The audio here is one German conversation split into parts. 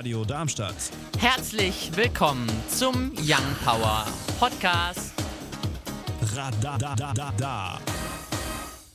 Radio Darmstadt. Herzlich willkommen zum Young Power Podcast. Radadadada.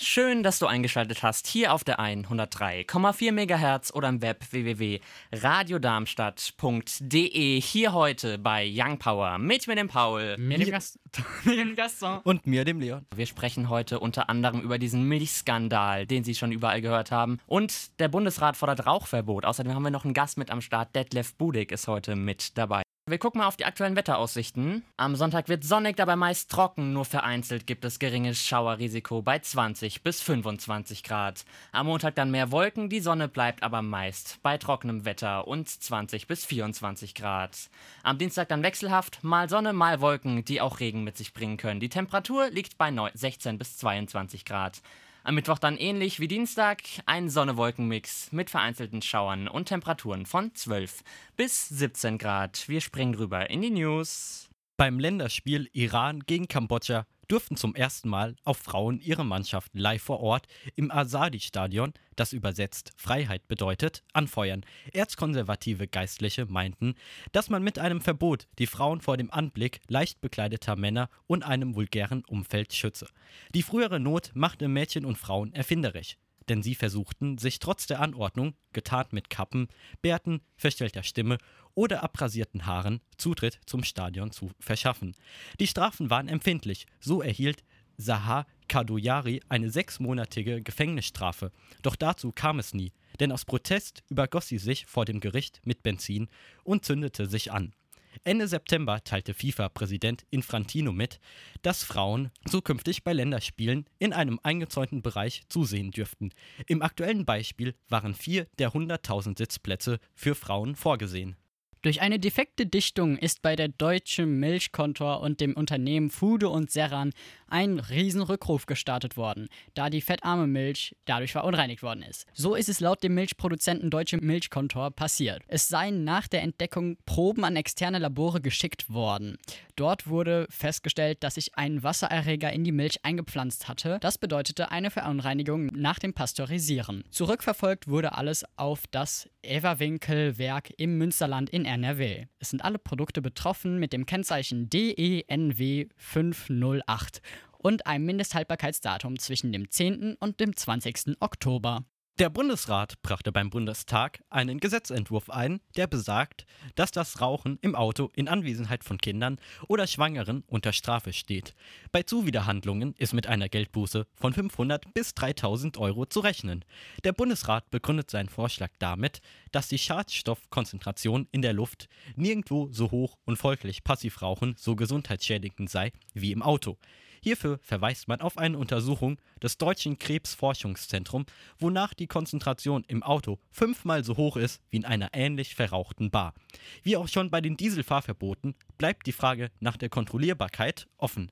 Schön, dass du eingeschaltet hast hier auf der 103,4 MHz oder im Web www.radiodarmstadt.de. Hier heute bei Young Power mit mir, dem Paul. Mir dem, Gast dem Gaston. Und mir, dem Leon. Wir sprechen heute unter anderem über diesen Milchskandal, den Sie schon überall gehört haben. Und der Bundesrat fordert Rauchverbot. Außerdem haben wir noch einen Gast mit am Start. Detlef Budig ist heute mit dabei. Wir gucken mal auf die aktuellen Wetteraussichten. Am Sonntag wird sonnig, dabei meist trocken. Nur vereinzelt gibt es geringes Schauerrisiko bei 20 bis 25 Grad. Am Montag dann mehr Wolken, die Sonne bleibt aber meist bei trockenem Wetter und 20 bis 24 Grad. Am Dienstag dann wechselhaft, mal Sonne, mal Wolken, die auch Regen mit sich bringen können. Die Temperatur liegt bei 16 bis 22 Grad. Am Mittwoch dann ähnlich wie Dienstag ein Sonne-Wolken-Mix mit vereinzelten Schauern und Temperaturen von 12 bis 17 Grad. Wir springen rüber in die News. Beim Länderspiel Iran gegen Kambodscha durften zum ersten Mal auch Frauen ihre Mannschaft live vor Ort im Azadi-Stadion, das übersetzt Freiheit bedeutet, anfeuern. Erzkonservative Geistliche meinten, dass man mit einem Verbot die Frauen vor dem Anblick leicht bekleideter Männer und einem vulgären Umfeld schütze. Die frühere Not machte Mädchen und Frauen erfinderisch denn sie versuchten, sich trotz der Anordnung, getarnt mit Kappen, Bärten, verstellter Stimme oder abrasierten Haaren, Zutritt zum Stadion zu verschaffen. Die Strafen waren empfindlich, so erhielt Sahar Kadoyari eine sechsmonatige Gefängnisstrafe. Doch dazu kam es nie, denn aus Protest übergoss sie sich vor dem Gericht mit Benzin und zündete sich an. Ende September teilte FIFA-Präsident Infantino mit, dass Frauen zukünftig bei Länderspielen in einem eingezäunten Bereich zusehen dürften. Im aktuellen Beispiel waren vier der 100.000 Sitzplätze für Frauen vorgesehen. Durch eine defekte Dichtung ist bei der Deutschen Milchkontor und dem Unternehmen Fude und Serran ein Riesenrückruf gestartet worden, da die fettarme Milch dadurch verunreinigt worden ist. So ist es laut dem Milchproduzenten Deutsche Milchkontor passiert. Es seien nach der Entdeckung Proben an externe Labore geschickt worden. Dort wurde festgestellt, dass sich ein Wassererreger in die Milch eingepflanzt hatte. Das bedeutete eine Verunreinigung nach dem Pasteurisieren. Zurückverfolgt wurde alles auf das Everwinkel-Werk im Münsterland in NRW. Es sind alle Produkte betroffen mit dem Kennzeichen DENW 508 und einem Mindesthaltbarkeitsdatum zwischen dem 10. und dem 20. Oktober. Der Bundesrat brachte beim Bundestag einen Gesetzentwurf ein, der besagt, dass das Rauchen im Auto in Anwesenheit von Kindern oder Schwangeren unter Strafe steht. Bei Zuwiderhandlungen ist mit einer Geldbuße von 500 bis 3000 Euro zu rechnen. Der Bundesrat begründet seinen Vorschlag damit, dass die Schadstoffkonzentration in der Luft nirgendwo so hoch und folglich Passivrauchen so gesundheitsschädigend sei wie im Auto. Hierfür verweist man auf eine Untersuchung des Deutschen Krebsforschungszentrums, wonach die Konzentration im Auto fünfmal so hoch ist wie in einer ähnlich verrauchten Bar. Wie auch schon bei den Dieselfahrverboten bleibt die Frage nach der Kontrollierbarkeit offen.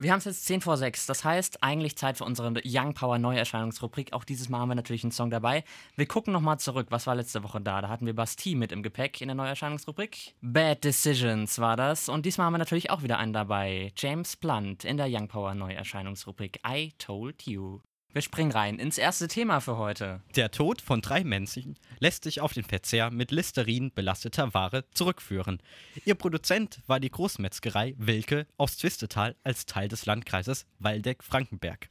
Wir haben es jetzt 10 vor 6. Das heißt, eigentlich Zeit für unsere Young Power Neuerscheinungsrubrik. Auch dieses Mal haben wir natürlich einen Song dabei. Wir gucken nochmal zurück. Was war letzte Woche da? Da hatten wir Bastille mit im Gepäck in der Neuerscheinungsrubrik. Bad Decisions war das. Und diesmal haben wir natürlich auch wieder einen dabei. James Blunt in der Young Power Neuerscheinungsrubrik. I Told You. Wir springen rein ins erste Thema für heute. Der Tod von drei Menschen lässt sich auf den Verzehr mit Listerin belasteter Ware zurückführen. Ihr Produzent war die Großmetzgerei Wilke aus Twistetal als Teil des Landkreises Waldeck-Frankenberg.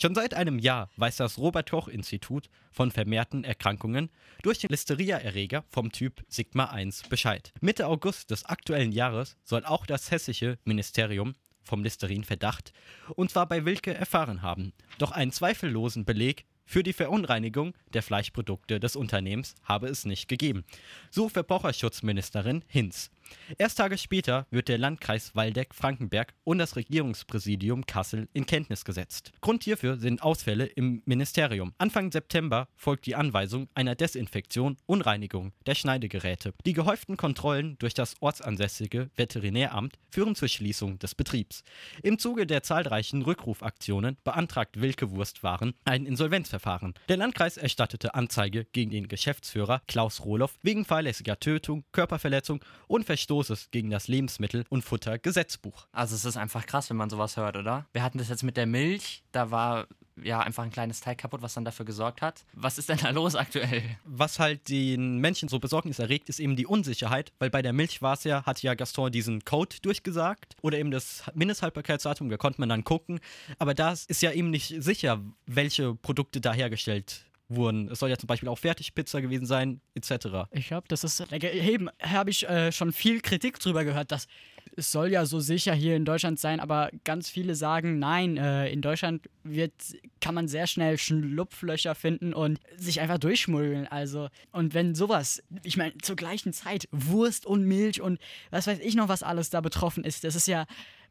Schon seit einem Jahr weiß das Robert-Koch-Institut von vermehrten Erkrankungen durch den Listeria-Erreger vom Typ Sigma 1 Bescheid. Mitte August des aktuellen Jahres soll auch das hessische Ministerium vom Listerin-Verdacht und zwar bei Wilke erfahren haben. Doch einen zweifellosen Beleg für die Verunreinigung der Fleischprodukte des Unternehmens habe es nicht gegeben. So Verbraucherschutzministerin Hinz. Erst Tage später wird der Landkreis Waldeck-Frankenberg und das Regierungspräsidium Kassel in Kenntnis gesetzt. Grund hierfür sind Ausfälle im Ministerium. Anfang September folgt die Anweisung einer Desinfektion und Reinigung der Schneidegeräte. Die gehäuften Kontrollen durch das ortsansässige Veterinäramt führen zur Schließung des Betriebs. Im Zuge der zahlreichen Rückrufaktionen beantragt Wilke Wurstwaren ein Insolvenzverfahren. Der Landkreis erstattete Anzeige gegen den Geschäftsführer Klaus Rohloff wegen fahrlässiger Tötung, Körperverletzung und Verstoßes gegen das Lebensmittel- und Futtergesetzbuch. Also es ist einfach krass, wenn man sowas hört, oder? Wir hatten das jetzt mit der Milch, da war ja einfach ein kleines Teil kaputt, was dann dafür gesorgt hat. Was ist denn da los aktuell? Was halt den Menschen so Besorgnis erregt, ist eben die Unsicherheit, weil bei der Milch war es ja, hat ja Gaston diesen Code durchgesagt oder eben das Mindesthaltbarkeitsdatum, da konnte man dann gucken. Aber da ist ja eben nicht sicher, welche Produkte da hergestellt wurden. Es soll ja zum Beispiel auch Fertigpizza gewesen sein, etc. Ich glaube, das ist. Eben, habe ich äh, schon viel Kritik drüber gehört, dass es soll ja so sicher hier in Deutschland sein, aber ganz viele sagen, nein, äh, in Deutschland wird, kann man sehr schnell Schlupflöcher finden und sich einfach durchschmuggeln. Also, und wenn sowas, ich meine, zur gleichen Zeit Wurst und Milch und was weiß ich noch, was alles da betroffen ist, das ist ja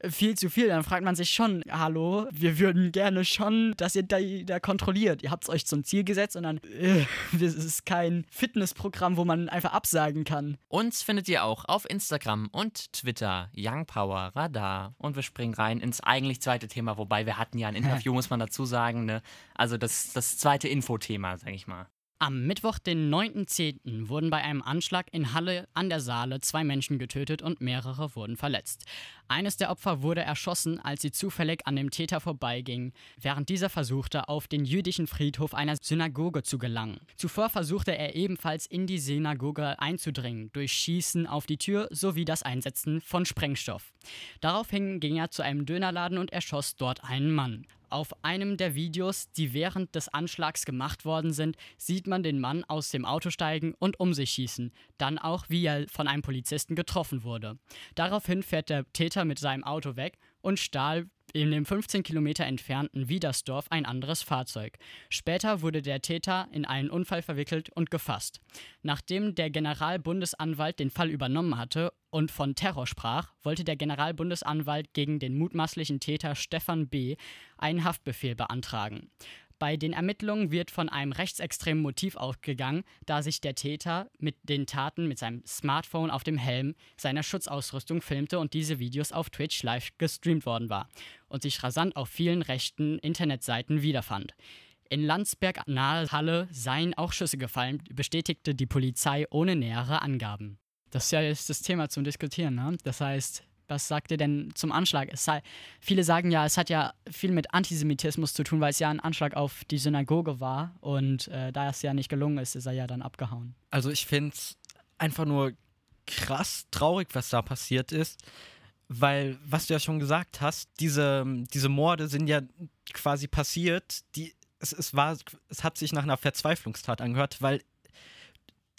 viel zu viel. Dann fragt man sich schon, hallo, wir würden gerne schon, dass ihr da, da kontrolliert. Ihr habt es euch zum Ziel gesetzt und dann, äh, das ist kein Fitnessprogramm, wo man einfach absagen kann. Uns findet ihr auch auf Instagram und Twitter, Young Power Radar. Und wir springen rein ins eigentlich zweite Thema, wobei wir hatten ja ein Interview, muss man dazu sagen. Ne? Also das, das zweite Infothema, sag ich mal. Am Mittwoch, den 9.10., wurden bei einem Anschlag in Halle an der Saale zwei Menschen getötet und mehrere wurden verletzt. Eines der Opfer wurde erschossen, als sie zufällig an dem Täter vorbeiging, während dieser versuchte, auf den jüdischen Friedhof einer Synagoge zu gelangen. Zuvor versuchte er ebenfalls in die Synagoge einzudringen, durch Schießen auf die Tür sowie das Einsetzen von Sprengstoff. Daraufhin ging er zu einem Dönerladen und erschoss dort einen Mann. Auf einem der Videos, die während des Anschlags gemacht worden sind, sieht man den Mann aus dem Auto steigen und um sich schießen, dann auch wie er von einem Polizisten getroffen wurde. Daraufhin fährt der Täter mit seinem Auto weg und stahl in dem 15 Kilometer entfernten Wiedersdorf ein anderes Fahrzeug. Später wurde der Täter in einen Unfall verwickelt und gefasst. Nachdem der Generalbundesanwalt den Fall übernommen hatte und von Terror sprach, wollte der Generalbundesanwalt gegen den mutmaßlichen Täter Stefan B. einen Haftbefehl beantragen. Bei den Ermittlungen wird von einem rechtsextremen Motiv ausgegangen, da sich der Täter mit den Taten mit seinem Smartphone auf dem Helm seiner Schutzausrüstung filmte und diese Videos auf Twitch live gestreamt worden war und sich rasant auf vielen rechten Internetseiten wiederfand. In Landsberg nahe Halle seien auch Schüsse gefallen, bestätigte die Polizei ohne nähere Angaben. Das ist ja jetzt das Thema zum Diskutieren. Ne? Das heißt, was sagt ihr denn zum Anschlag? Sei, viele sagen ja, es hat ja viel mit Antisemitismus zu tun, weil es ja ein Anschlag auf die Synagoge war und äh, da es ja nicht gelungen ist, ist er ja dann abgehauen. Also ich finde es einfach nur krass traurig, was da passiert ist, weil, was du ja schon gesagt hast, diese, diese Morde sind ja quasi passiert, die, es, es, war, es hat sich nach einer Verzweiflungstat angehört, weil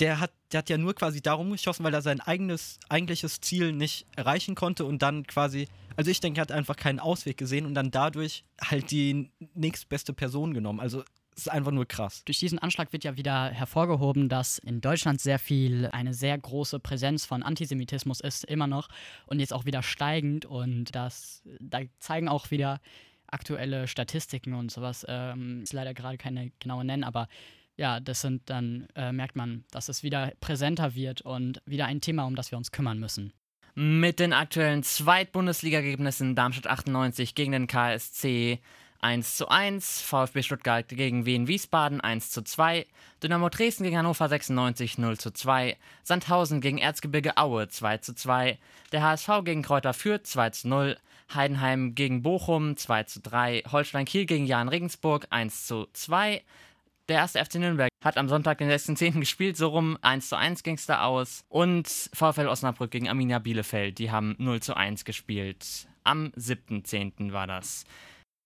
der hat, der hat ja nur quasi darum geschossen, weil er sein eigenes, eigentliches Ziel nicht erreichen konnte und dann quasi, also ich denke, er hat einfach keinen Ausweg gesehen und dann dadurch halt die nächstbeste Person genommen. Also es ist einfach nur krass. Durch diesen Anschlag wird ja wieder hervorgehoben, dass in Deutschland sehr viel, eine sehr große Präsenz von Antisemitismus ist, immer noch und jetzt auch wieder steigend und das, da zeigen auch wieder aktuelle Statistiken und sowas. Ähm, ist leider gerade keine genaue nennen, aber ja, das sind dann, äh, merkt man, dass es wieder präsenter wird und wieder ein Thema, um das wir uns kümmern müssen. Mit den aktuellen Zweitbundesliga-Ergebnissen Darmstadt 98 gegen den KSC 1 zu 1, VfB Stuttgart gegen Wien Wiesbaden 1 zu 2, Dynamo Dresden gegen Hannover 96 0 zu 2, Sandhausen gegen Erzgebirge Aue 2 zu 2, der HSV gegen Kräuter Fürth 2 zu 0, Heidenheim gegen Bochum 2 zu 3, Holstein Kiel gegen Jan Regensburg 1 zu 2, der erste FC Nürnberg hat am Sonntag den 6.10. gespielt, so rum 1 zu 1 ging es da aus. Und VfL Osnabrück gegen Arminia Bielefeld, die haben 0 zu 1 gespielt. Am 7.10. war das.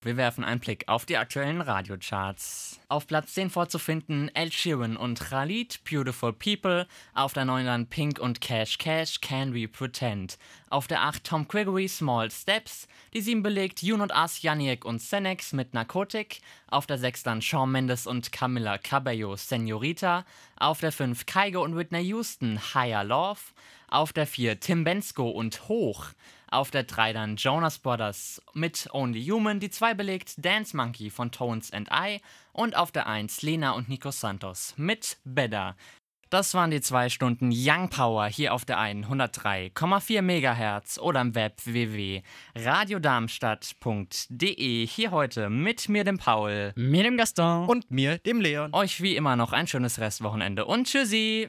Wir werfen einen Blick auf die aktuellen Radiocharts. Auf Platz 10 vorzufinden Ed Sheeran und Khalid, Beautiful People. Auf der 9 dann Pink und Cash Cash, Can We Pretend. Auf der 8 Tom Gregory, Small Steps. Die 7 belegt Yoon und Us, Yannick und Senex mit Narcotic. Auf der 6 dann Shawn Mendes und Camilla Cabello, Senorita. Auf der 5 Kaigo und Whitney Houston, Higher Love. Auf der 4 Tim Bensko und Hoch. Auf der 3 dann Jonas Brothers mit Only Human. Die 2 belegt Dance Monkey von Tones and I. Und auf der 1 Lena und Nico Santos mit Better. Das waren die zwei Stunden Young Power hier auf der 103,4 MHz oder im Web www.radiodarmstadt.de. Hier heute mit mir, dem Paul. Mir, dem Gaston. Und mir, dem Leon. Euch wie immer noch ein schönes Restwochenende und tschüssi.